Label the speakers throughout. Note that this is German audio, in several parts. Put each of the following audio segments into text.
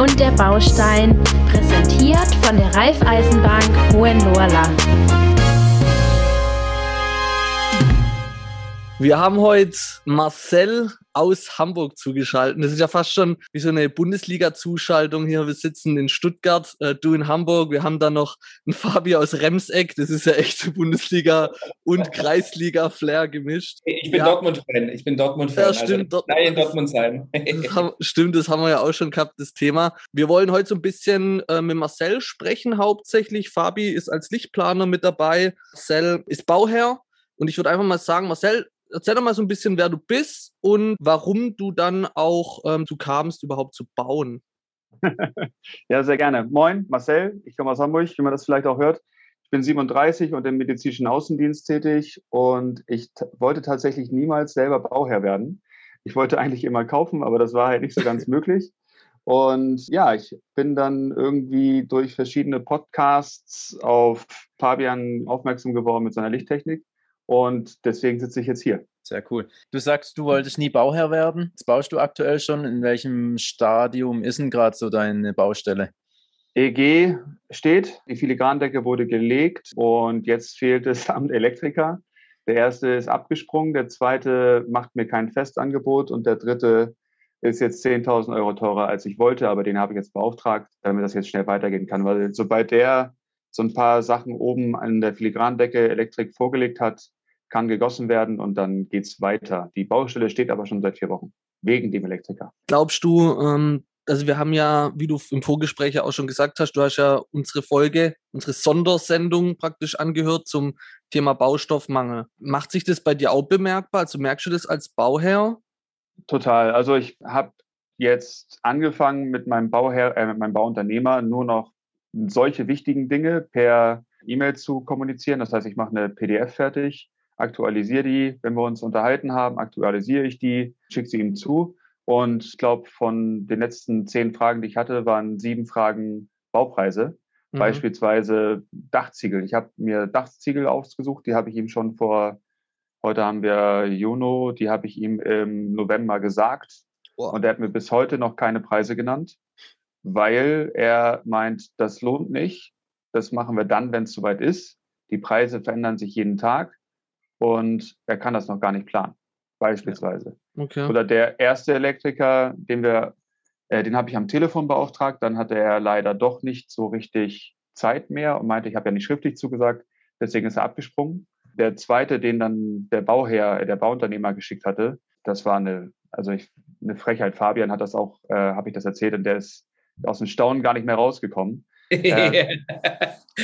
Speaker 1: und der Baustein, präsentiert von der Raiffeisenbank Hohenlohrland.
Speaker 2: Wir haben heute Marcel aus Hamburg zugeschaltet. Das ist ja fast schon wie so eine Bundesliga-Zuschaltung hier. Wir sitzen in Stuttgart, äh, du in Hamburg. Wir haben dann noch einen Fabi aus Remseck. Das ist ja echt Bundesliga und Kreisliga-Flair gemischt.
Speaker 3: Ich bin ja. Dortmund-Fan. Ich bin Dortmund-Fan.
Speaker 2: Ja, also stimmt.
Speaker 3: Also, nein, in Dortmund sein.
Speaker 2: das haben, stimmt, das haben wir ja auch schon gehabt, das Thema. Wir wollen heute so ein bisschen äh, mit Marcel sprechen, hauptsächlich. Fabi ist als Lichtplaner mit dabei. Marcel ist Bauherr. Und ich würde einfach mal sagen, Marcel, erzähl doch mal so ein bisschen, wer du bist und warum du dann auch ähm, du kamst, überhaupt zu bauen.
Speaker 4: ja, sehr gerne. Moin, Marcel, ich komme aus Hamburg, wie man das vielleicht auch hört. Ich bin 37 und im medizinischen Außendienst tätig und ich wollte tatsächlich niemals selber Bauherr werden. Ich wollte eigentlich immer kaufen, aber das war halt nicht so ganz möglich. Und ja, ich bin dann irgendwie durch verschiedene Podcasts auf Fabian aufmerksam geworden mit seiner Lichttechnik und deswegen sitze ich jetzt hier.
Speaker 3: Sehr cool. Du sagst, du wolltest nie Bauherr werden. Jetzt baust du aktuell schon. In welchem Stadium ist denn gerade so deine Baustelle?
Speaker 4: EG steht, die Filigrandecke wurde gelegt und jetzt fehlt es am Elektriker. Der erste ist abgesprungen, der zweite macht mir kein Festangebot und der dritte ist jetzt 10.000 Euro teurer, als ich wollte, aber den habe ich jetzt beauftragt, damit das jetzt schnell weitergehen kann. Weil sobald der so ein paar Sachen oben an der Filigrandecke Elektrik vorgelegt hat, kann gegossen werden und dann geht's weiter. Die Baustelle steht aber schon seit vier Wochen wegen dem Elektriker.
Speaker 2: Glaubst du, ähm, also wir haben ja, wie du im Vorgespräch ja auch schon gesagt hast, du hast ja unsere Folge, unsere Sondersendung praktisch angehört zum Thema Baustoffmangel. Macht sich das bei dir auch bemerkbar? Also merkst du das als Bauherr?
Speaker 4: Total. Also ich habe jetzt angefangen mit meinem Bauherr, äh, mit meinem Bauunternehmer nur noch solche wichtigen Dinge per E-Mail zu kommunizieren. Das heißt, ich mache eine PDF fertig, aktualisiere die, wenn wir uns unterhalten haben, aktualisiere ich die, schicke sie ihm zu. Und ich glaube, von den letzten zehn Fragen, die ich hatte, waren sieben Fragen Baupreise. Mhm. Beispielsweise Dachziegel. Ich habe mir Dachziegel ausgesucht, die habe ich ihm schon vor, heute haben wir Juno, die habe ich ihm im November gesagt. Wow. Und er hat mir bis heute noch keine Preise genannt, weil er meint, das lohnt nicht. Das machen wir dann, wenn es soweit ist. Die Preise verändern sich jeden Tag und er kann das noch gar nicht planen, beispielsweise. Okay. Oder der erste Elektriker, den wir, äh, den habe ich am Telefon beauftragt, dann hatte er leider doch nicht so richtig Zeit mehr und meinte, ich habe ja nicht schriftlich zugesagt, deswegen ist er abgesprungen. Der zweite, den dann der Bauherr, der Bauunternehmer geschickt hatte, das war eine, also ich, eine Frechheit. Fabian hat das auch, äh, habe ich das erzählt und der ist aus dem Staunen gar nicht mehr rausgekommen.
Speaker 3: äh,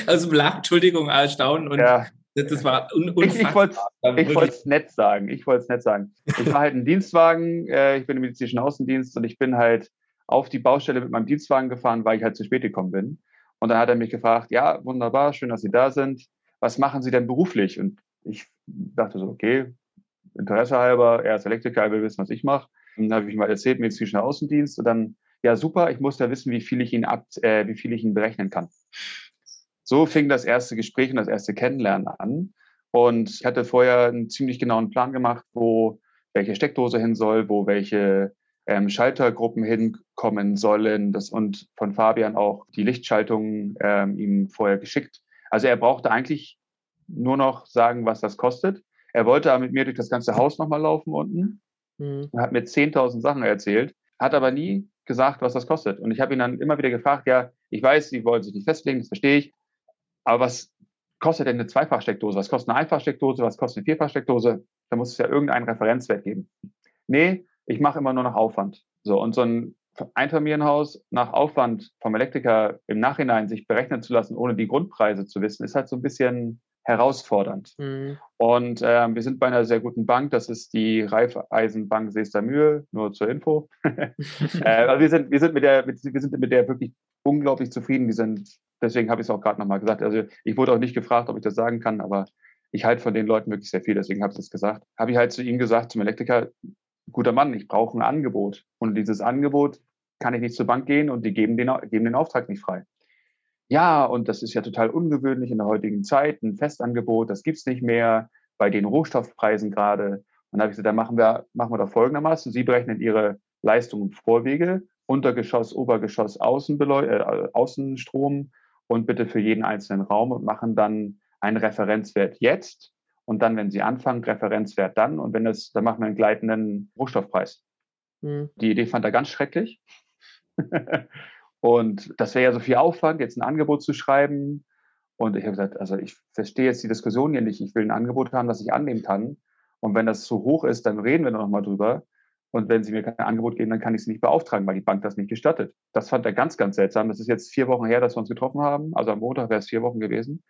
Speaker 3: also Entschuldigung, Staunen und
Speaker 4: ja,
Speaker 3: das war un
Speaker 4: unfassbar. Ich, ich wollte es nett sagen. Ich wollte es nett sagen. Ich war halt ein Dienstwagen. Äh, ich bin im medizinischen Außendienst und ich bin halt auf die Baustelle mit meinem Dienstwagen gefahren, weil ich halt zu spät gekommen bin. Und dann hat er mich gefragt, ja, wunderbar, schön, dass Sie da sind. Was machen Sie denn beruflich? Und ich dachte so, okay, Interesse halber, er ist Elektriker, er will wissen, was ich mache. dann habe ich ihm mal erzählt, medizinischer Außendienst. Und dann, ja, super, ich muss ja wissen, wie viel ich ihn ab, äh, wie viel ich ihn berechnen kann. So fing das erste Gespräch und das erste Kennenlernen an. Und ich hatte vorher einen ziemlich genauen Plan gemacht, wo welche Steckdose hin soll, wo welche ähm, Schaltergruppen hinkommen sollen. Das, und von Fabian auch die Lichtschaltung ähm, ihm vorher geschickt. Also er brauchte eigentlich nur noch sagen, was das kostet. Er wollte aber mit mir durch das ganze Haus nochmal laufen unten. Mhm. Er hat mir 10.000 Sachen erzählt, hat aber nie gesagt, was das kostet. Und ich habe ihn dann immer wieder gefragt, ja, ich weiß, Sie wollen sich nicht festlegen, das verstehe ich, aber was kostet denn eine Zweifachsteckdose? Was kostet eine Einfachsteckdose? Was kostet eine Vierfachsteckdose? Da muss es ja irgendeinen Referenzwert geben. Nee, ich mache immer nur nach Aufwand. So, und so ein Einfamilienhaus nach Aufwand vom Elektriker im Nachhinein sich berechnen zu lassen, ohne die Grundpreise zu wissen, ist halt so ein bisschen herausfordernd. Mhm. Und äh, wir sind bei einer sehr guten Bank, das ist die Raiffeisenbank Seestermühe, nur zur Info. äh, also wir, sind, wir, sind mit der, mit, wir sind mit der wirklich unglaublich zufrieden. Die sind deswegen habe ich es auch gerade nochmal gesagt. Also ich wurde auch nicht gefragt, ob ich das sagen kann, aber ich halte von den Leuten wirklich sehr viel, deswegen habe ich es gesagt. Habe ich halt zu ihm gesagt, zum Elektriker, guter Mann, ich brauche ein Angebot. Und dieses Angebot kann ich nicht zur Bank gehen und die geben den, geben den Auftrag nicht frei. Ja, und das ist ja total ungewöhnlich in der heutigen Zeit, ein Festangebot, das gibt's nicht mehr, bei den Rohstoffpreisen gerade. Und da habe ich gesagt, dann machen wir, machen wir doch folgendermaßen, Sie berechnen Ihre Leistungen im Vorwege Untergeschoss, Obergeschoss, Außenbeleu äh, Außenstrom und bitte für jeden einzelnen Raum und machen dann einen Referenzwert jetzt und dann, wenn Sie anfangen, Referenzwert dann und wenn das, dann machen wir einen gleitenden Rohstoffpreis. Mhm. Die Idee fand er ganz schrecklich. und das wäre ja so viel Aufwand, jetzt ein Angebot zu schreiben. Und ich habe gesagt, also ich verstehe jetzt die Diskussion hier nicht. Ich will ein Angebot haben, das ich annehmen kann. Und wenn das zu hoch ist, dann reden wir noch mal drüber. Und wenn Sie mir kein Angebot geben, dann kann ich Sie nicht beauftragen, weil die Bank das nicht gestattet. Das fand er ganz, ganz seltsam. Das ist jetzt vier Wochen her, dass wir uns getroffen haben. Also am Montag wäre es vier Wochen gewesen.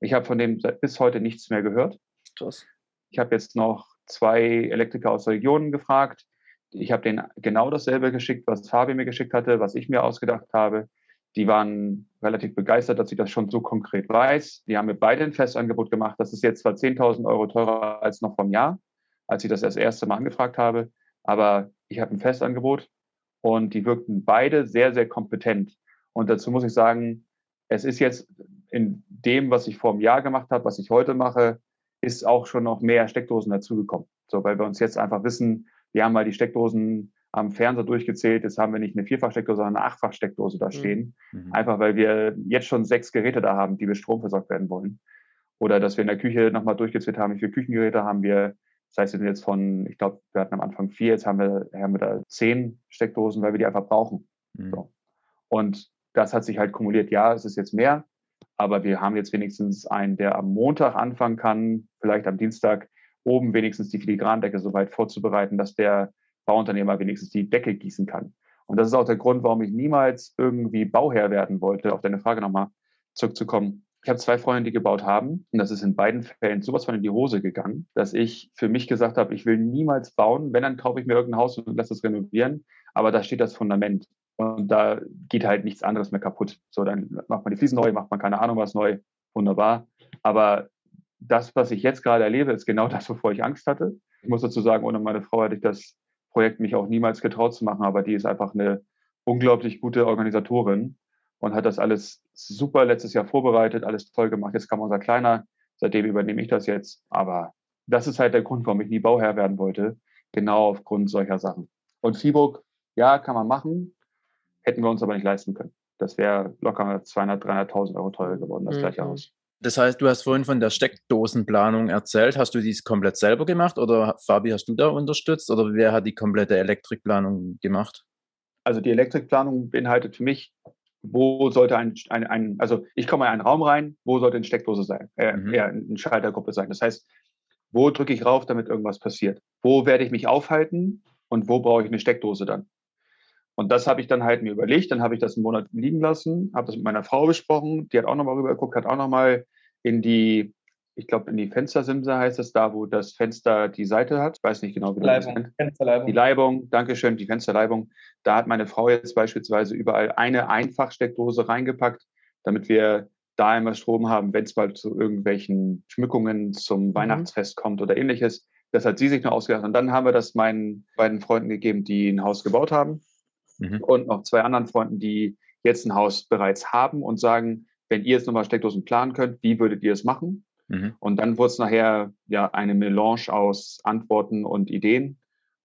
Speaker 4: Ich habe von dem bis heute nichts mehr gehört. Krass. Ich habe jetzt noch zwei Elektriker aus der Region gefragt. Ich habe denen genau dasselbe geschickt, was Fabi mir geschickt hatte, was ich mir ausgedacht habe. Die waren relativ begeistert, dass ich das schon so konkret weiß. Die haben mir beide ein Festangebot gemacht. Das ist jetzt zwar 10.000 Euro teurer als noch vom Jahr, als ich das das erste Mal angefragt habe. Aber ich habe ein Festangebot und die wirkten beide sehr, sehr kompetent. Und dazu muss ich sagen, es ist jetzt in dem, was ich vor einem Jahr gemacht habe, was ich heute mache, ist auch schon noch mehr Steckdosen dazugekommen. So, weil wir uns jetzt einfach wissen, wir haben mal die Steckdosen am Fernseher durchgezählt. Jetzt haben wir nicht eine Vierfachsteckdose, sondern eine Achtfachsteckdose da mhm. stehen. Mhm. Einfach weil wir jetzt schon sechs Geräte da haben, die mit Strom versorgt werden wollen. Oder dass wir in der Küche nochmal durchgezählt haben, wie viele Küchengeräte haben wir. Das heißt, wir sind jetzt von, ich glaube, wir hatten am Anfang vier, jetzt haben wir, haben wir da zehn Steckdosen, weil wir die einfach brauchen. Mhm. So. Und das hat sich halt kumuliert. Ja, es ist jetzt mehr, aber wir haben jetzt wenigstens einen, der am Montag anfangen kann, vielleicht am Dienstag oben wenigstens die Filigrandecke so weit vorzubereiten, dass der Bauunternehmer wenigstens die Decke gießen kann. Und das ist auch der Grund, warum ich niemals irgendwie Bauherr werden wollte, auf deine Frage nochmal zurückzukommen. Ich habe zwei Freunde, die gebaut haben, und das ist in beiden Fällen sowas von in die Hose gegangen, dass ich für mich gesagt habe, ich will niemals bauen. Wenn, dann kaufe ich mir irgendein Haus und lasse es renovieren. Aber da steht das Fundament. Und da geht halt nichts anderes mehr kaputt. So, dann macht man die Fliesen neu, macht man keine Ahnung was neu. Wunderbar. Aber das, was ich jetzt gerade erlebe, ist genau das, wovor ich Angst hatte. Ich muss dazu sagen, ohne meine Frau hätte ich das Projekt mich auch niemals getraut zu machen, aber die ist einfach eine unglaublich gute Organisatorin und hat das alles super letztes Jahr vorbereitet, alles toll gemacht. Jetzt kam unser Kleiner, seitdem übernehme ich das jetzt. Aber das ist halt der Grund, warum ich nie Bauherr werden wollte. Genau aufgrund solcher Sachen. Und Fieburg, ja, kann man machen, hätten wir uns aber nicht leisten können. Das wäre locker 200, 300.000 Euro teurer geworden, das mhm. gleiche Haus.
Speaker 3: Das heißt, du hast vorhin von der Steckdosenplanung erzählt. Hast du dies komplett selber gemacht oder Fabi, hast du da unterstützt oder wer hat die komplette Elektrikplanung gemacht?
Speaker 4: Also die Elektrikplanung beinhaltet für mich, wo sollte ein, ein, ein also ich komme in einen Raum rein, wo sollte eine Steckdose sein, äh, mhm. eher eine Schaltergruppe sein. Das heißt, wo drücke ich rauf, damit irgendwas passiert? Wo werde ich mich aufhalten und wo brauche ich eine Steckdose dann? Und das habe ich dann halt mir überlegt, dann habe ich das einen Monat liegen lassen, habe das mit meiner Frau besprochen, die hat auch nochmal rübergeguckt, hat auch nochmal in die, ich glaube, in die Fenstersimse heißt es, da wo das Fenster die Seite hat. Ich weiß nicht genau, wie
Speaker 2: Leibung, das Fensterleibung.
Speaker 4: Die Leibung, Dankeschön, die Fensterleibung. Da hat meine Frau jetzt beispielsweise überall eine Einfachsteckdose reingepackt, damit wir da immer Strom haben, wenn es mal zu irgendwelchen Schmückungen zum mhm. Weihnachtsfest kommt oder ähnliches. Das hat sie sich nur ausgedacht. Und dann haben wir das meinen beiden Freunden gegeben, die ein Haus gebaut haben mhm. und noch zwei anderen Freunden, die jetzt ein Haus bereits haben und sagen, wenn ihr jetzt nochmal Steckdosen planen könnt, wie würdet ihr es machen? Mhm. Und dann wurde es nachher ja eine Melange aus Antworten und Ideen.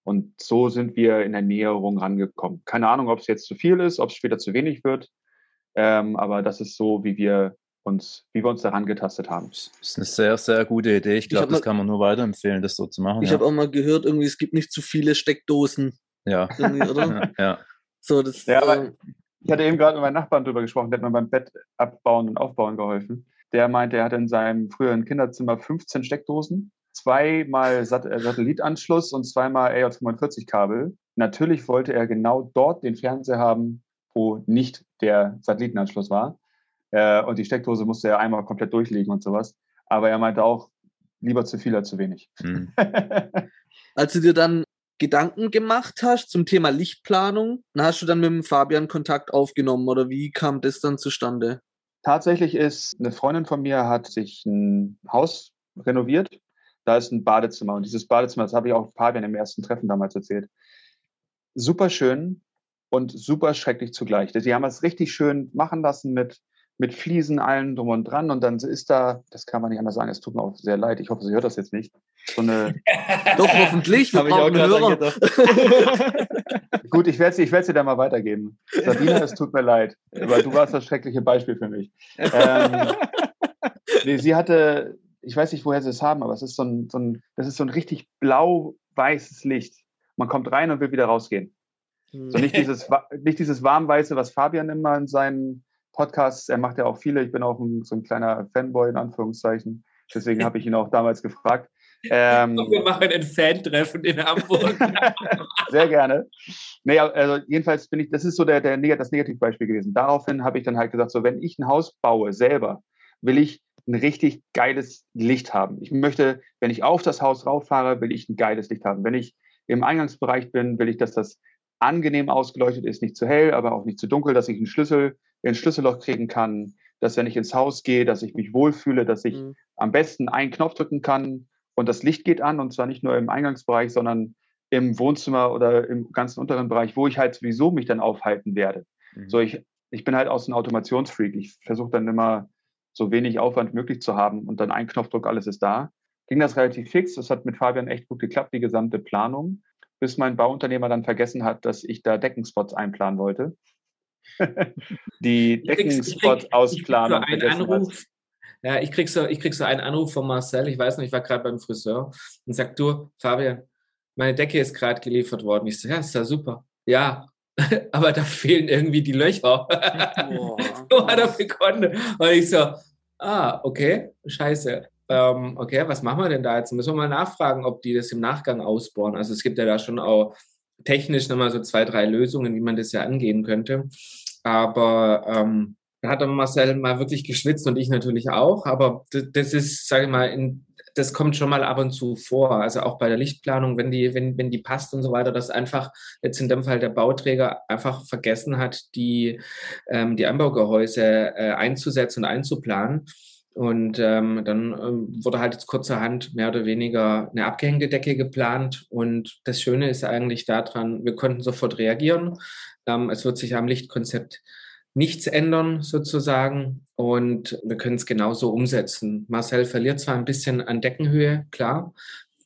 Speaker 4: Und so sind wir in der Näherung rangekommen. Keine Ahnung, ob es jetzt zu viel ist, ob es später zu wenig wird. Ähm, aber das ist so, wie wir uns, wie wir uns daran getastet haben. Das
Speaker 3: ist eine sehr, sehr gute Idee. Ich glaube, das kann man nur weiterempfehlen, das so zu machen.
Speaker 2: Ich
Speaker 3: ja.
Speaker 2: habe auch mal gehört, irgendwie, es gibt nicht zu viele Steckdosen.
Speaker 3: Ja.
Speaker 2: oder?
Speaker 3: ja.
Speaker 4: So, das, ja, aber ich hatte eben gerade mit meinem Nachbarn drüber gesprochen, der hat mir beim Bett abbauen und aufbauen geholfen. Der meinte, er hatte in seinem früheren Kinderzimmer 15 Steckdosen, zweimal Sat äh, Satellitanschluss und zweimal AJ45-Kabel. Natürlich wollte er genau dort den Fernseher haben, wo nicht der Satellitenanschluss war. Äh, und die Steckdose musste er einmal komplett durchlegen und sowas. Aber er meinte auch, lieber zu viel als zu wenig. Mhm.
Speaker 2: Als du dir dann Gedanken gemacht hast zum Thema Lichtplanung, dann hast du dann mit dem Fabian Kontakt aufgenommen oder wie kam das dann zustande?
Speaker 4: Tatsächlich ist eine Freundin von mir hat sich ein Haus renoviert. Da ist ein Badezimmer und dieses Badezimmer, das habe ich auch Fabian im ersten Treffen damals erzählt. Super schön und super schrecklich zugleich. Sie haben es richtig schön machen lassen mit mit Fliesen, allen drum und dran. Und dann ist da, das kann man nicht anders sagen, es tut mir auch sehr leid, ich hoffe, sie hört das jetzt nicht. So eine.
Speaker 2: Doch, hoffentlich. Wir brauchen Hörer.
Speaker 4: Gut, ich werde sie, ich werde sie dann mal weitergeben. Sabine, es tut mir leid, weil du warst das schreckliche Beispiel für mich. Ähm, nee, sie hatte, ich weiß nicht, woher sie es haben, aber es ist so ein, so ein das ist so ein richtig blau-weißes Licht. Man kommt rein und will wieder rausgehen. So nicht dieses, nicht dieses warmweiße, was Fabian immer in seinen Podcasts, er macht ja auch viele, ich bin auch ein, so ein kleiner Fanboy in Anführungszeichen, deswegen habe ich ihn auch damals gefragt.
Speaker 5: Ähm, wir machen ein Fan-Treffen in Hamburg.
Speaker 4: sehr gerne. Nee, also jedenfalls bin ich, das ist so der, der, das Negativbeispiel gewesen. Daraufhin habe ich dann halt gesagt, so wenn ich ein Haus baue selber, will ich ein richtig geiles Licht haben. Ich möchte, wenn ich auf das Haus rauffahre, will ich ein geiles Licht haben. Wenn ich im Eingangsbereich bin, will ich, dass das angenehm ausgeleuchtet ist, nicht zu hell, aber auch nicht zu dunkel, dass ich einen Schlüssel, ein Schlüsselloch kriegen kann, dass wenn ich ins Haus gehe, dass ich mich wohlfühle, dass ich mhm. am besten einen Knopf drücken kann und das Licht geht an und zwar nicht nur im Eingangsbereich, sondern im Wohnzimmer oder im ganzen unteren Bereich, wo ich halt sowieso mich dann aufhalten werde. Mhm. So, ich, ich bin halt aus einem Automationsfreak. Ich versuche dann immer so wenig Aufwand möglich zu haben und dann ein Knopfdruck, alles ist da. Ging das relativ fix. Das hat mit Fabian echt gut geklappt, die gesamte Planung bis mein Bauunternehmer dann vergessen hat, dass ich da Deckenspots einplanen wollte. Die Deckenspots ausplanen.
Speaker 5: So Anruf, ja, ich krieg so, ich krieg so einen Anruf von Marcel. Ich weiß noch, ich war gerade beim Friseur und sagt, du, Fabian, meine Decke ist gerade geliefert worden. Ich so, ja, ist ja super. Ja, aber da fehlen irgendwie die Löcher. Oh. so hat er begonnen. Und ich so, ah, okay, scheiße ähm, okay, was machen wir denn da jetzt? Müssen wir mal nachfragen, ob die das im Nachgang ausbauen. Also es gibt ja da schon auch technisch nochmal so zwei, drei Lösungen, wie man das ja angehen könnte. Aber ähm, da hat dann Marcel mal wirklich geschwitzt und ich natürlich auch. Aber das ist, sage ich mal, in, das kommt schon mal ab und zu vor. Also auch bei der Lichtplanung, wenn die, wenn, wenn die passt und so weiter, dass einfach jetzt in dem Fall der Bauträger einfach vergessen hat, die, ähm, die Anbaugehäuse äh, einzusetzen und einzuplanen. Und ähm, dann ähm, wurde halt jetzt kurzerhand mehr oder weniger eine abgehängte Decke geplant. Und das Schöne ist eigentlich daran, wir konnten sofort reagieren. Ähm, es wird sich am Lichtkonzept nichts ändern sozusagen und wir können es genauso umsetzen. Marcel verliert zwar ein bisschen an Deckenhöhe, klar,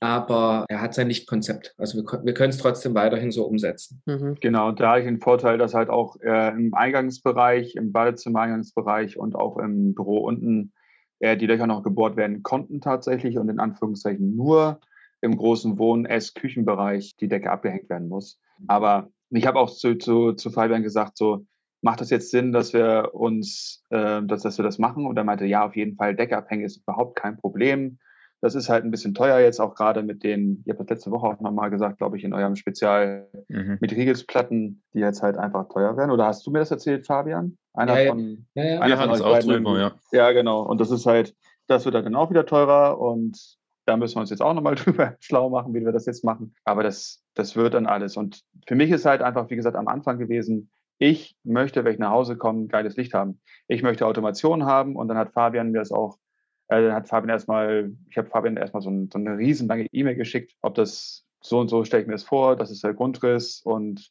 Speaker 5: aber er hat sein Lichtkonzept. Also wir, wir können es trotzdem weiterhin so umsetzen.
Speaker 4: Mhm. Genau, da habe ich den Vorteil, dass halt auch äh, im Eingangsbereich, im Badezimmer-Eingangsbereich und auch im Büro unten äh, die Löcher noch gebohrt werden konnten tatsächlich und in Anführungszeichen nur im großen Wohn-, Ess-, Küchenbereich die Decke abgehängt werden muss. Aber ich habe auch zu, zu, zu Fabian gesagt, so, macht das jetzt Sinn, dass wir uns, äh, dass, dass wir das machen? Und er meinte, ja, auf jeden Fall, Decke abhängen ist überhaupt kein Problem. Das ist halt ein bisschen teuer jetzt auch gerade mit den, ihr habt das letzte Woche auch nochmal gesagt, glaube ich, in eurem Spezial mhm. mit Riegelsplatten, die jetzt halt einfach teuer werden. Oder hast du mir das erzählt, Fabian?
Speaker 3: Einer ja, von, ja, ja. Einer von euch auch drüber, ja.
Speaker 4: Ja, genau. Und das ist halt, das wird dann auch wieder teurer und da müssen wir uns jetzt auch nochmal drüber schlau machen, wie wir das jetzt machen. Aber das, das wird dann alles. Und für mich ist halt einfach, wie gesagt, am Anfang gewesen, ich möchte, wenn ich nach Hause komme, geiles Licht haben. Ich möchte Automation haben und dann hat Fabian mir das auch dann hat Fabian erstmal, ich habe Fabian erstmal so, ein, so eine riesenlange E-Mail geschickt, ob das so und so stelle ich mir das vor, das ist der Grundriss und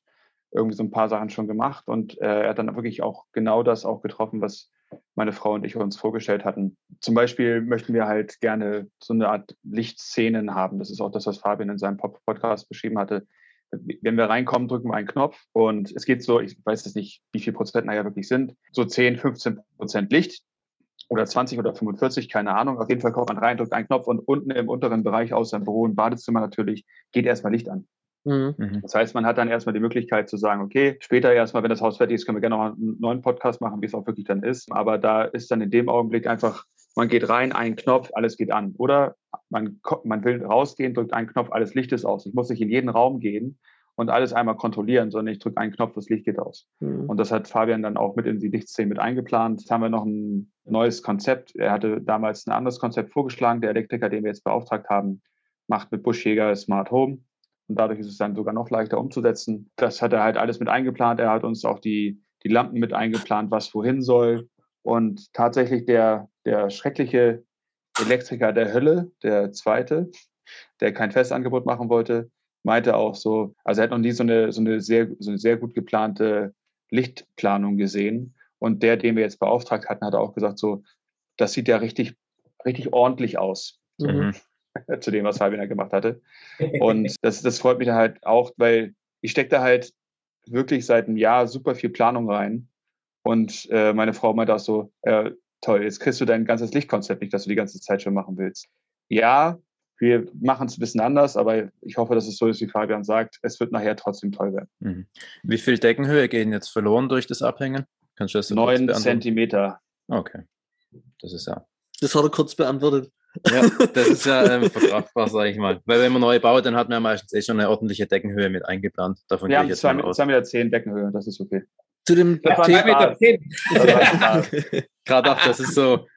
Speaker 4: irgendwie so ein paar Sachen schon gemacht. Und äh, er hat dann wirklich auch genau das auch getroffen, was meine Frau und ich uns vorgestellt hatten. Zum Beispiel möchten wir halt gerne so eine Art Lichtszenen haben. Das ist auch das, was Fabian in seinem Podcast beschrieben hatte. Wenn wir reinkommen, drücken wir einen Knopf und es geht so, ich weiß jetzt nicht, wie viel Prozent nachher wirklich sind, so 10, 15 Prozent Licht oder 20 oder 45, keine Ahnung. Auf jeden Fall kommt man rein, drückt einen Knopf und unten im unteren Bereich außer im Büro und Badezimmer natürlich geht erstmal Licht an. Mhm. mhm. Das heißt, man hat dann erstmal die Möglichkeit zu sagen, okay, später erstmal, wenn das Haus fertig ist, können wir gerne noch einen neuen Podcast machen, wie es auch wirklich dann ist. Aber da ist dann in dem Augenblick einfach, man geht rein, ein Knopf, alles geht an. Oder man, man will rausgehen, drückt einen Knopf, alles Licht ist aus. Ich muss nicht in jeden Raum gehen und alles einmal kontrollieren, sondern ich drücke einen Knopf, das Licht geht aus. Mhm. Und das hat Fabian dann auch mit in die Lichtszene mit eingeplant. Jetzt haben wir noch ein neues Konzept. Er hatte damals ein anderes Konzept vorgeschlagen. Der Elektriker, den wir jetzt beauftragt haben, macht mit Buschjäger Smart Home. Und dadurch ist es dann sogar noch leichter umzusetzen. Das hat er halt alles mit eingeplant. Er hat uns auch die, die Lampen mit eingeplant, was wohin soll. Und tatsächlich der, der schreckliche Elektriker der Hölle, der zweite, der kein Festangebot machen wollte, meinte auch so, also er hat noch nie so eine, so eine, sehr, so eine sehr gut geplante Lichtplanung gesehen. Und der, den wir jetzt beauftragt hatten, hat auch gesagt, so, das sieht ja richtig, richtig ordentlich aus.
Speaker 3: Mhm.
Speaker 4: Zu dem, was Fabian gemacht hatte. Und das, das freut mich dann halt auch, weil ich stecke da halt wirklich seit einem Jahr super viel Planung rein. Und äh, meine Frau meinte auch so, äh, toll, jetzt kriegst du dein ganzes Lichtkonzept nicht, das du die ganze Zeit schon machen willst. Ja, wir machen es ein bisschen anders, aber ich hoffe, dass es so ist, wie Fabian sagt. Es wird nachher trotzdem toll werden.
Speaker 3: Mhm. Wie viel Deckenhöhe gehen jetzt verloren durch das Abhängen? Kannst du das so
Speaker 4: Neun Zentimeter.
Speaker 3: Okay. Das ist ja.
Speaker 2: Das hat er kurz beantwortet.
Speaker 3: Ja, das ist ja ähm, verkraftbar, sage ich mal. Weil wenn man neu baut, dann hat man ja meistens eh schon eine ordentliche Deckenhöhe mit eingeplant. Davon
Speaker 4: Wir
Speaker 3: gehe
Speaker 4: haben
Speaker 3: ich jetzt
Speaker 4: zwei,
Speaker 3: mal aus.
Speaker 4: zwei Meter zehn Deckenhöhe, das ist okay.
Speaker 2: Zu dem
Speaker 4: Das
Speaker 2: Thema.
Speaker 5: Meter zehn.
Speaker 4: Das war Spaß.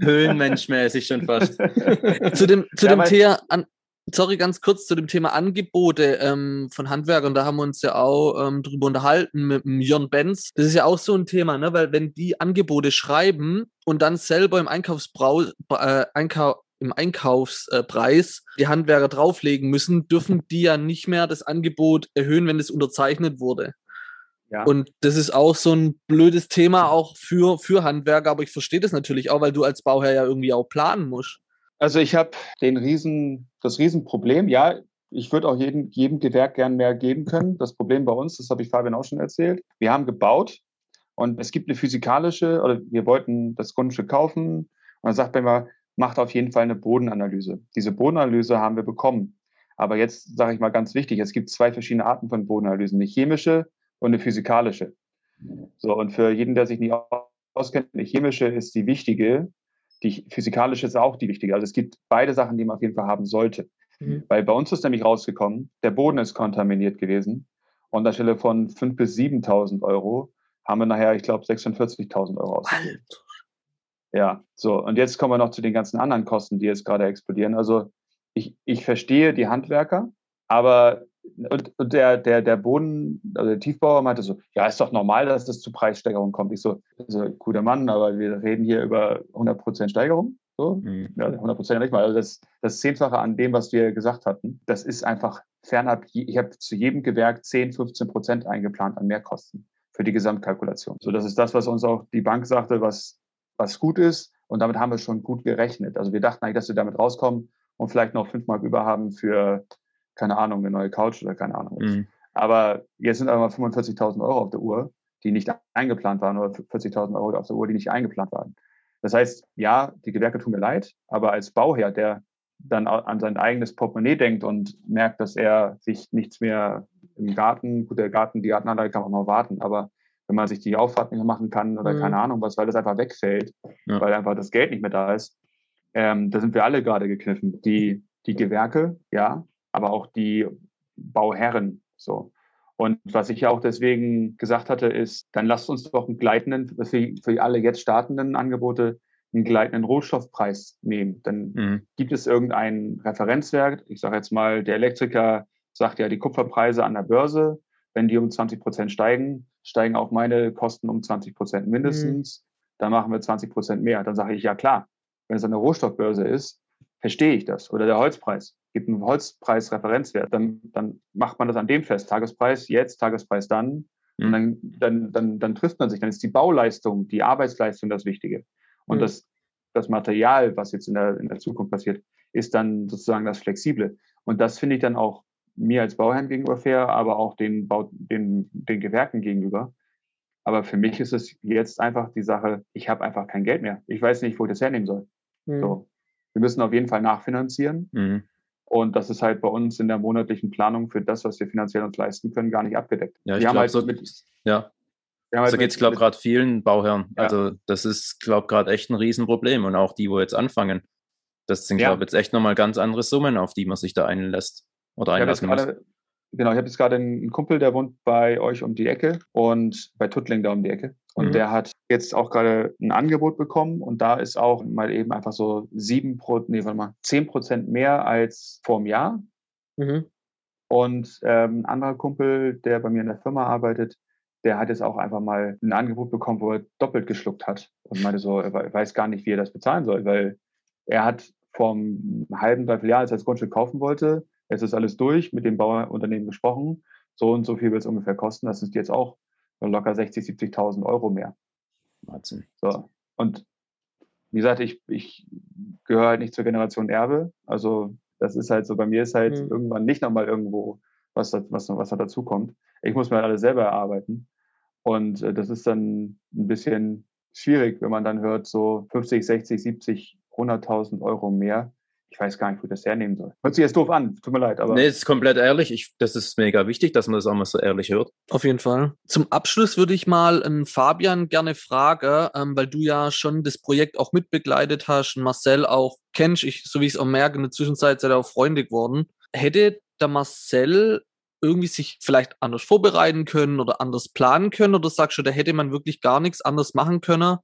Speaker 3: Ist höhlenmenschmäßig schon fast.
Speaker 2: zu dem, zu
Speaker 4: Ja,
Speaker 2: dem Thema, an, sorry, ganz kurz zu dem Thema Angebote ähm, von Handwerkern. Da haben wir uns ja auch ähm, drüber unterhalten mit dem Jörn Benz. Das ist ja auch so ein Thema, ne? weil wenn die Angebote schreiben und dann selber im Einkaufsbrau, äh, Einkau im Einkaufspreis die Handwerker drauflegen müssen, dürfen die ja nicht mehr das Angebot erhöhen, wenn es unterzeichnet wurde.
Speaker 4: Ja.
Speaker 2: Und das ist auch so ein blödes Thema auch für, für Handwerker, aber ich verstehe das natürlich auch, weil du als Bauherr ja irgendwie auch planen musst.
Speaker 4: Also ich habe den Riesen, das Riesenproblem, ja, ich würde auch jedem, jedem Gewerk gern mehr geben können. Das Problem bei uns, das habe ich Fabian auch schon erzählt, wir haben gebaut und es gibt eine physikalische, oder wir wollten das Grundstück kaufen und dann sagt man immer, macht auf jeden Fall eine Bodenanalyse. Diese Bodenanalyse haben wir bekommen. Aber jetzt sage ich mal ganz wichtig, es gibt zwei verschiedene Arten von Bodenanalysen, eine chemische und eine physikalische. So, und für jeden, der sich nicht auskennt, eine chemische ist die wichtige, die physikalische ist auch die wichtige. Also es gibt beide Sachen, die man auf jeden Fall haben sollte.
Speaker 2: Mhm.
Speaker 4: Weil bei uns ist nämlich rausgekommen, der Boden ist kontaminiert gewesen. Und anstelle von 5.000 bis 7.000 Euro haben wir nachher, ich glaube, 46.000 Euro aus. Ja, so. Und jetzt kommen wir noch zu den ganzen anderen Kosten, die jetzt gerade explodieren. Also ich, ich verstehe die Handwerker, aber und, und der, der, der Boden, also der Tiefbauer meinte so, ja, ist doch normal, dass das zu Preissteigerungen kommt. Ich so, so guter Mann, aber wir reden hier über 100% Steigerung. So,
Speaker 3: Mhm.
Speaker 4: ja, 100% nicht mal. Also das, das Zehnfache an dem, was wir gesagt hatten, das ist einfach fernab. Ich habe zu jedem Gewerk 10, 15 Prozent eingeplant an Mehrkosten für die Gesamtkalkulation. So, das ist das, was uns auch die Bank sagte, was, was gut ist. Und damit haben wir schon gut gerechnet. Also wir dachten eigentlich, dass wir damit rauskommen und vielleicht noch fünf Mark über haben für, keine Ahnung, eine neue Couch oder keine Ahnung. was.
Speaker 3: Mhm.
Speaker 4: Aber jetzt sind aber 45.000 Euro auf der Uhr, die nicht eingeplant waren, oder 40.000 Euro auf der Uhr, die nicht eingeplant waren. Das heißt, ja, die Gewerke tun mir leid, aber als Bauherr, der dann an sein eigenes Portemonnaie denkt und merkt, dass er sich nichts mehr im Garten, gut, der Garten, die Gartenanlage kann man auch noch warten, aber wenn man sich die Auffahrt nicht mehr machen kann oder
Speaker 2: Mhm.
Speaker 4: keine Ahnung was, weil das einfach wegfällt,
Speaker 3: Ja.
Speaker 4: weil einfach das Geld nicht mehr da ist, ähm, da sind wir alle gerade gekniffen. Die, die Gewerke, ja, aber auch die Bauherren, so. Und was ich ja auch deswegen gesagt hatte, ist, dann lasst uns doch einen gleitenden, für, für alle jetzt startenden Angebote, einen gleitenden Rohstoffpreis nehmen. Dann
Speaker 3: Mhm.
Speaker 4: gibt es irgendeinen Referenzwert. Ich sage jetzt mal, der Elektriker sagt ja, die Kupferpreise an der Börse, wenn die um 20 Prozent steigen, steigen auch meine Kosten um 20 Prozent mindestens. Dann machen wir 20 Prozent mehr. Dann sage ich, ja klar, wenn es eine Rohstoffbörse ist, verstehe ich das. Oder der Holzpreis, gibt einen Holzpreisreferenzwert. Dann, dann macht man das an dem fest. Tagespreis jetzt, Tagespreis dann. Und
Speaker 3: Mhm.
Speaker 4: dann, dann, dann, dann trifft man sich. Dann ist die Bauleistung, die Arbeitsleistung das Wichtige. Und
Speaker 2: Mhm.
Speaker 4: das, das Material, was jetzt in der, in der Zukunft passiert, ist dann sozusagen das Flexible. Und das finde ich dann auch mir als Bauherrn gegenüber fair, aber auch den, Bau, den, den Gewerken gegenüber. Aber für mich ist es jetzt einfach die Sache, ich habe einfach kein Geld mehr. Ich weiß nicht, wo ich das hernehmen soll.
Speaker 2: Mhm.
Speaker 4: So. Wir müssen auf jeden Fall nachfinanzieren.
Speaker 3: Mhm.
Speaker 4: Und das ist halt bei uns in der monatlichen Planung für das, was wir finanziell uns leisten können, gar nicht abgedeckt.
Speaker 3: Ja, ich glaube,
Speaker 4: halt
Speaker 3: so,
Speaker 4: mit,
Speaker 3: ja,
Speaker 4: halt
Speaker 3: so geht es, glaube ich, gerade vielen Bauherren.
Speaker 4: Ja.
Speaker 3: Also das ist, glaube ich, gerade echt ein Riesenproblem. Und auch die, wo jetzt anfangen, das sind,
Speaker 4: Ja.
Speaker 3: glaube ich, jetzt echt nochmal ganz andere Summen, auf die man sich da einlässt oder einlassen muss.
Speaker 4: Genau, ich habe jetzt gerade einen Kumpel, der wohnt bei euch um die Ecke und bei Tuttling da um die Ecke. Und
Speaker 2: Mhm.
Speaker 4: der hat jetzt auch gerade ein Angebot bekommen und da ist auch mal eben einfach so sieben Pro, nee, warte mal, zehn Prozent mehr als vor einem Jahr.
Speaker 2: Mhm.
Speaker 4: Und ähm, ein anderer Kumpel, der bei mir in der Firma arbeitet, der hat jetzt auch einfach mal ein Angebot bekommen, wo er doppelt geschluckt hat und meinte so, er we- weiß gar nicht, wie er das bezahlen soll, weil er hat vor einem halben, dreiviertel Jahr, als er das Grundstück kaufen wollte, jetzt ist alles durch, mit dem Bauunternehmen gesprochen, so und so viel wird es ungefähr kosten, das sind jetzt auch locker 60, 70.000 Euro mehr.
Speaker 3: Wahnsinn.
Speaker 4: So. Und wie gesagt, ich, ich gehöre halt nicht zur Generation Erbe. Also das ist halt so, bei mir ist halt mhm. irgendwann nicht nochmal irgendwo was, was, was da dazu kommt. Ich muss mir halt alles selber erarbeiten. Und äh, das ist dann ein bisschen schwierig, wenn man dann hört, so 50, 60, 70, 100.000 Euro mehr ich weiß gar nicht, wo ich das hernehmen soll. Hört sich jetzt doof an, tut mir leid. Aber
Speaker 3: nee, ist komplett ehrlich. Ich, das ist mega wichtig, dass man das auch mal so ehrlich hört.
Speaker 2: Auf jeden Fall. Zum Abschluss würde ich mal einen Fabian gerne fragen, ähm, weil du ja schon das Projekt auch mitbegleitet hast und Marcel auch kennst. Ich, so wie ich es auch merke, in der Zwischenzeit seid ihr auch Freunde geworden. Hätte der Marcel irgendwie sich vielleicht anders vorbereiten können oder anders planen können? Oder sagst du, da hätte man wirklich gar nichts anders machen können,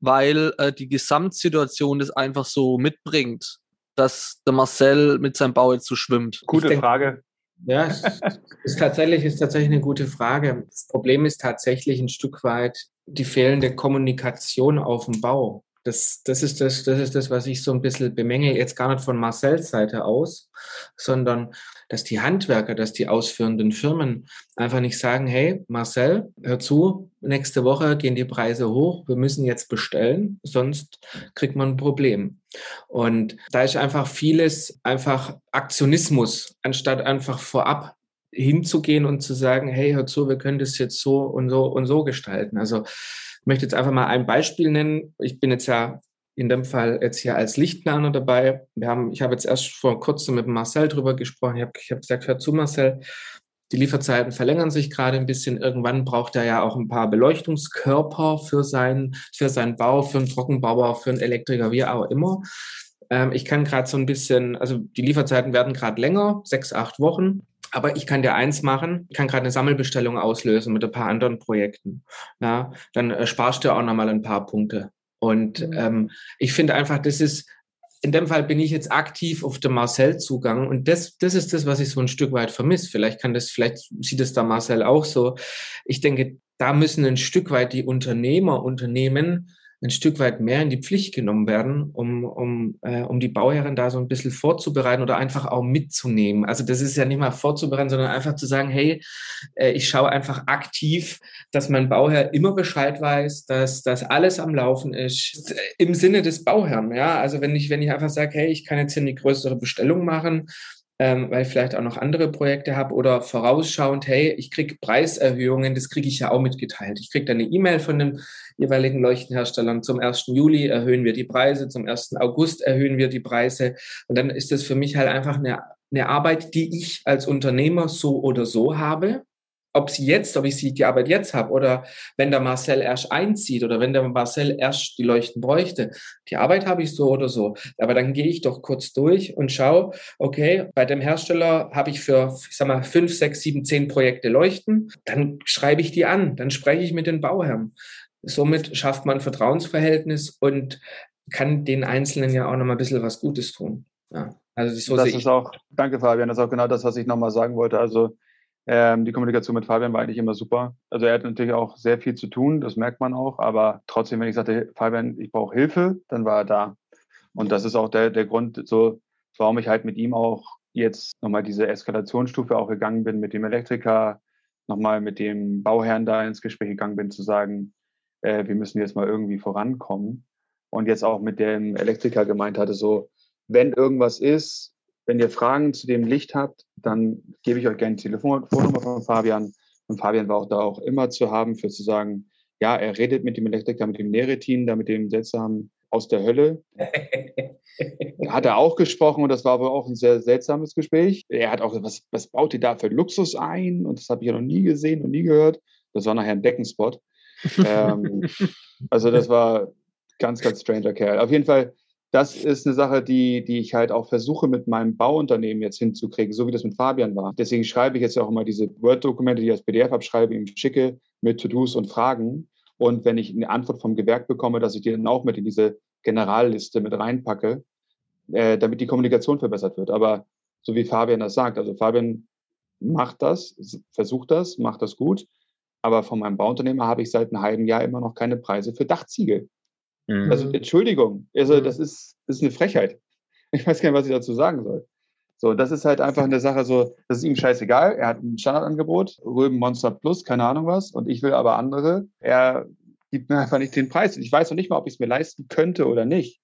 Speaker 2: weil äh, die Gesamtsituation das einfach so mitbringt? Dass der Marcel mit seinem Bau jetzt so schwimmt?
Speaker 4: Gute denk, Frage.
Speaker 5: Ja, ist, ist, tatsächlich, ist tatsächlich eine gute Frage. Das Problem ist tatsächlich ein Stück weit die fehlende Kommunikation auf dem Bau. Das, das, ist das, das ist das, was ich so ein bisschen bemängel, jetzt gar nicht von Marcells Seite aus, sondern dass die Handwerker, dass die ausführenden Firmen einfach nicht sagen, hey, Marcel, hör zu, nächste Woche gehen die Preise hoch, wir müssen jetzt bestellen, sonst kriegt man ein Problem. Und da ist einfach vieles einfach Aktionismus, anstatt einfach vorab hinzugehen und zu sagen, hey, hör zu, wir können das jetzt so und so und so gestalten. Also ich möchte jetzt einfach mal ein Beispiel nennen. Ich bin jetzt ja in dem Fall jetzt hier als Lichtplaner dabei. Wir haben, ich habe jetzt erst vor kurzem mit Marcel drüber gesprochen. Ich habe, ich habe gesagt, hör zu, Marcel, die Lieferzeiten verlängern sich gerade ein bisschen. Irgendwann braucht er ja auch ein paar Beleuchtungskörper für, sein, für seinen Bau, für einen Trockenbauer, für einen Elektriker, wie auch immer. Ähm, ich kann gerade so ein bisschen, also die Lieferzeiten werden gerade länger, sechs, acht Wochen. Aber ich kann dir eins machen, ich kann gerade eine Sammelbestellung auslösen mit ein paar anderen Projekten. Ja, dann äh, sparst du auch nochmal ein paar Punkte. Und mhm. ähm, ich finde einfach, das ist, in dem Fall bin ich jetzt aktiv auf dem Marcel-Zugang und das, das ist das, was ich so ein Stück weit vermisse. Vielleicht kann das, vielleicht sieht es da Marcel auch so. Ich denke, da müssen ein Stück weit die Unternehmer, Unternehmen ein Stück weit mehr in die Pflicht genommen werden, um, um, äh, um die Bauherren da so ein bisschen vorzubereiten oder einfach auch mitzunehmen. Also das ist ja nicht mal vorzubereiten, sondern einfach zu sagen, hey, äh, ich schaue einfach aktiv, dass mein Bauherr immer Bescheid weiß, dass das alles am Laufen ist, im Sinne des Bauherrn. Ja, also wenn ich, wenn ich einfach sage, hey, ich kann jetzt hier eine größere Bestellung machen, ähm, weil ich vielleicht auch noch andere Projekte habe oder vorausschauend, hey, ich kriege Preiserhöhungen, das kriege ich ja auch mitgeteilt. Ich kriege dann eine E-Mail von den jeweiligen Leuchtenherstellern. Zum 1. Juli erhöhen wir die Preise, zum 1. August erhöhen wir die Preise. Und dann ist das für mich halt einfach eine, eine Arbeit, die ich als Unternehmer so oder so habe ob sie jetzt, ob ich sie die Arbeit jetzt habe oder wenn der Marcel erst einzieht oder wenn der Marcel erst die Leuchten bräuchte. Die Arbeit habe ich so oder so. Aber dann gehe ich doch kurz durch und schaue, okay, bei dem Hersteller habe ich für, ich sag mal, fünf, sechs, sieben, zehn Projekte Leuchten. Dann schreibe ich die an. Dann spreche ich mit den Bauherren. Somit schafft man ein Vertrauensverhältnis und kann den Einzelnen ja auch noch mal ein bisschen was Gutes tun. Ja,
Speaker 4: also das, so das ist auch, danke Fabian, das ist auch genau das, was ich nochmal sagen wollte. Also ähm, die Kommunikation mit Fabian war eigentlich immer super. Also er hat natürlich auch sehr viel zu tun, das merkt man auch. Aber trotzdem, wenn ich sagte, Fabian, ich brauche Hilfe, dann war er da. Und das ist auch der, der Grund, so, warum ich halt mit ihm auch jetzt nochmal diese Eskalationsstufe auch gegangen bin, mit dem Elektriker, nochmal mit dem Bauherrn da ins Gespräch gegangen bin, zu sagen, äh, wir müssen jetzt mal irgendwie vorankommen. Und jetzt auch mit dem Elektriker gemeint hatte, so, wenn irgendwas ist, wenn ihr Fragen zu dem Licht habt, dann gebe ich euch gerne die Telefonnummer von Fabian. Und Fabian war auch da auch immer zu haben, für zu sagen, ja, er redet mit dem Elektriker, mit dem Neretin, da mit dem seltsamen aus der Hölle. hat er auch gesprochen und das war aber auch ein sehr seltsames Gespräch. Er hat auch gesagt, was, was baut ihr da für Luxus ein? Und das habe ich ja noch nie gesehen und nie gehört. Das war nachher ein Deckenspot. ähm, also das war ganz, ganz stranger Kerl. Auf jeden Fall das ist eine Sache, die, die ich halt auch versuche mit meinem Bauunternehmen jetzt hinzukriegen, so wie das mit Fabian war. Deswegen schreibe ich jetzt ja auch immer diese Word-Dokumente, die ich als PDF abschreibe, ihm schicke mit To-Dos und Fragen. Und wenn ich eine Antwort vom Gewerk bekomme, dass ich die dann auch mit in diese Generalliste mit reinpacke, äh, damit die Kommunikation verbessert wird. Aber so wie Fabian das sagt, also Fabian macht das, versucht das, macht das gut. Aber von meinem Bauunternehmer habe ich seit einem halben Jahr immer noch keine Preise für Dachziegel. Mhm. Also Entschuldigung, also mhm. das ist, ist eine Frechheit. Ich weiß gar nicht, was ich dazu sagen soll. So, das ist halt einfach eine Sache so, das ist ihm scheißegal. Er hat ein Standardangebot, Röben Monster Plus, keine Ahnung was, und ich will aber andere. Er gibt mir einfach nicht den Preis. Ich weiß noch nicht mal, ob ich es mir leisten könnte oder nicht.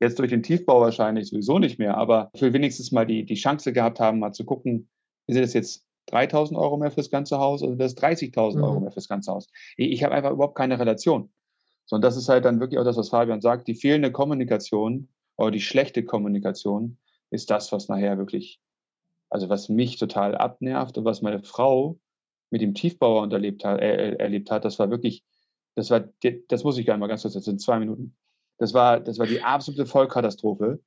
Speaker 4: Jetzt durch den Tiefbau wahrscheinlich sowieso nicht mehr, aber ich will wenigstens mal die, die Chance gehabt haben, mal zu gucken, ist das jetzt 3000 Euro mehr fürs ganze Haus oder das 30.000 mhm. Euro mehr fürs ganze Haus? Ich, ich habe einfach überhaupt keine Relation. So, und das ist halt dann wirklich auch das, was Fabian sagt, die fehlende Kommunikation oder die schlechte Kommunikation ist das, was nachher wirklich, also was mich total abnervt und was meine Frau mit dem Tiefbauer erlebt hat, äh, erlebt hat, das war wirklich, das war, das muss ich gar nicht mal ganz kurz, das sind zwei Minuten. Das war, das war die absolute Vollkatastrophe.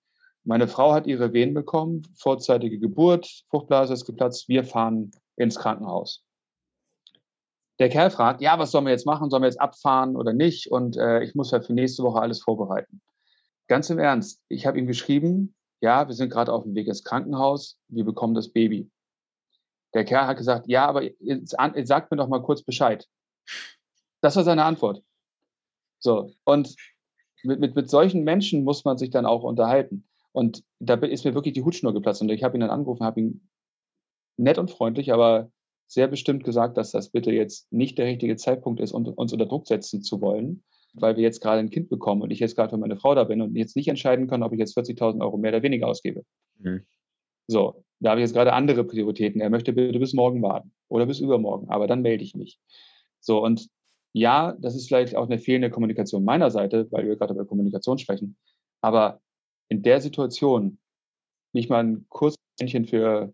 Speaker 4: Meine Frau hat ihre Wehen bekommen, vorzeitige Geburt, Fruchtblase ist geplatzt, wir fahren ins Krankenhaus. Der Kerl fragt, ja, was sollen wir jetzt machen? Sollen wir jetzt abfahren oder nicht? Und äh, ich muss halt für nächste Woche alles vorbereiten. Ganz im Ernst, ich habe ihm geschrieben, ja, wir sind gerade auf dem Weg ins Krankenhaus, wir bekommen das Baby. Der Kerl hat gesagt, ja, aber jetzt, jetzt sagt mir doch mal kurz Bescheid. Das war seine Antwort. So, und mit, mit, mit solchen Menschen muss man sich dann auch unterhalten. Und da ist mir wirklich die Hutschnur geplatzt. Und ich habe ihn dann angerufen, habe ihn nett und freundlich, aber sehr bestimmt gesagt, dass das bitte jetzt nicht der richtige Zeitpunkt ist, uns unter Druck setzen zu wollen, weil wir jetzt gerade ein Kind bekommen und ich jetzt gerade für meine Frau da bin und jetzt nicht entscheiden kann, ob ich jetzt 40.000 Euro mehr oder weniger ausgebe. Mhm. So, da habe ich jetzt gerade andere Prioritäten. Er möchte bitte bis morgen warten oder bis übermorgen, aber dann melde ich mich. So, und ja, das ist vielleicht auch eine fehlende Kommunikation meiner Seite, weil wir gerade über Kommunikation sprechen. Aber in der Situation nicht mal ein kurzes Händchen für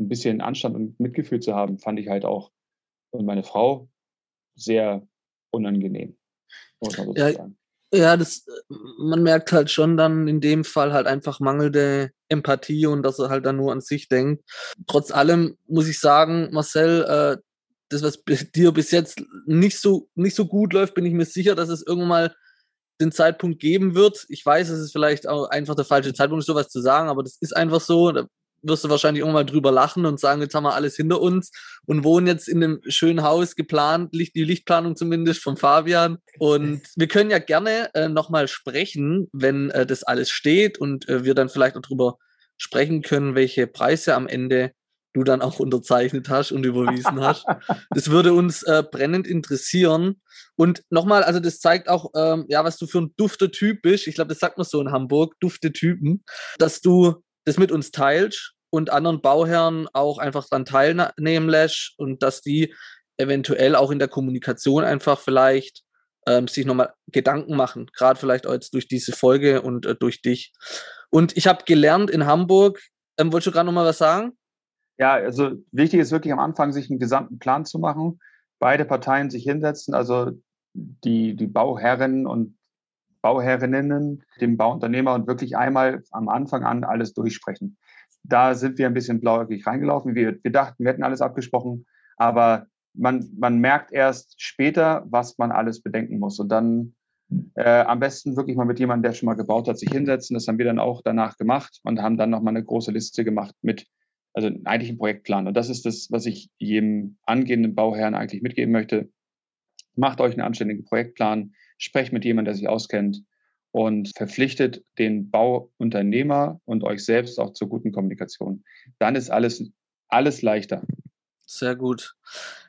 Speaker 4: ein bisschen Anstand und Mitgefühl zu haben, fand ich halt auch und meine Frau sehr unangenehm.
Speaker 2: Muss man so ja, sagen. ja, das, man merkt halt schon dann in dem Fall halt einfach mangelnde Empathie und dass er halt dann nur an sich denkt. Trotz allem muss ich sagen, Marcel, äh, das, was dir bis jetzt nicht so, nicht so gut läuft, bin ich mir sicher, dass es irgendwann mal den Zeitpunkt geben wird. Ich weiß, es ist vielleicht auch einfach der falsche Zeitpunkt, sowas zu sagen, aber das ist einfach so. Da wirst du wahrscheinlich irgendwann mal drüber lachen und sagen, jetzt haben wir alles hinter uns und wohnen jetzt in einem schönen Haus geplant, die Lichtplanung zumindest von Fabian. Und wir können ja gerne äh, nochmal sprechen, wenn äh, das alles steht und äh, wir dann vielleicht auch drüber sprechen können, welche Preise am Ende du dann auch unterzeichnet hast und überwiesen hast. Das würde uns äh, brennend interessieren. Und nochmal, also das zeigt auch, ähm, ja, was du für ein dufter Typ bist. Ich glaube, das sagt man so in Hamburg, dufte Typen, dass du das mit uns teilst und anderen Bauherren auch einfach daran teilnehmen lässt und dass die eventuell auch in der Kommunikation einfach vielleicht ähm, sich nochmal Gedanken machen, gerade vielleicht auch jetzt durch diese Folge und äh, durch dich. Und ich habe gelernt in Hamburg, ähm, wolltest du gerade nochmal was sagen?
Speaker 4: Ja, also wichtig ist wirklich am Anfang, sich einen gesamten Plan zu machen. Beide Parteien sich hinsetzen, also die, die Bauherren und Bauherrinnen, dem Bauunternehmer und wirklich einmal am Anfang an alles durchsprechen. Da sind wir ein bisschen blauäugig reingelaufen. Wir, wir dachten, wir hätten alles abgesprochen, aber man, man merkt erst später, was man alles bedenken muss. Und dann äh, am besten wirklich mal mit jemandem, der schon mal gebaut hat, sich hinsetzen. Das haben wir dann auch danach gemacht und haben dann nochmal eine große Liste gemacht mit also eigentlich ein Projektplan. Und das ist das, was ich jedem angehenden Bauherrn eigentlich mitgeben möchte. Macht euch einen anständigen Projektplan, sprecht mit jemandem, der sich auskennt und verpflichtet den Bauunternehmer und euch selbst auch zur guten Kommunikation. Dann ist alles, alles leichter.
Speaker 2: Sehr gut.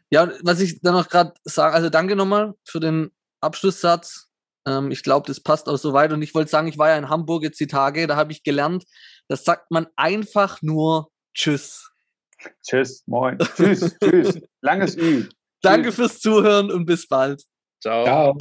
Speaker 2: Ja, was ich dann noch gerade sage, also danke nochmal für den Abschlusssatz. Ähm, ich glaube, das passt auch so weit. Und ich wollte sagen, ich war ja in Hamburg jetzt die Tage, da habe ich gelernt, das sagt man einfach nur Tschüss.
Speaker 4: Tschüss, moin. Tschüss, tschüss. Langes Ü.
Speaker 2: Danke fürs Zuhören und bis bald.
Speaker 3: Ciao. Ciao.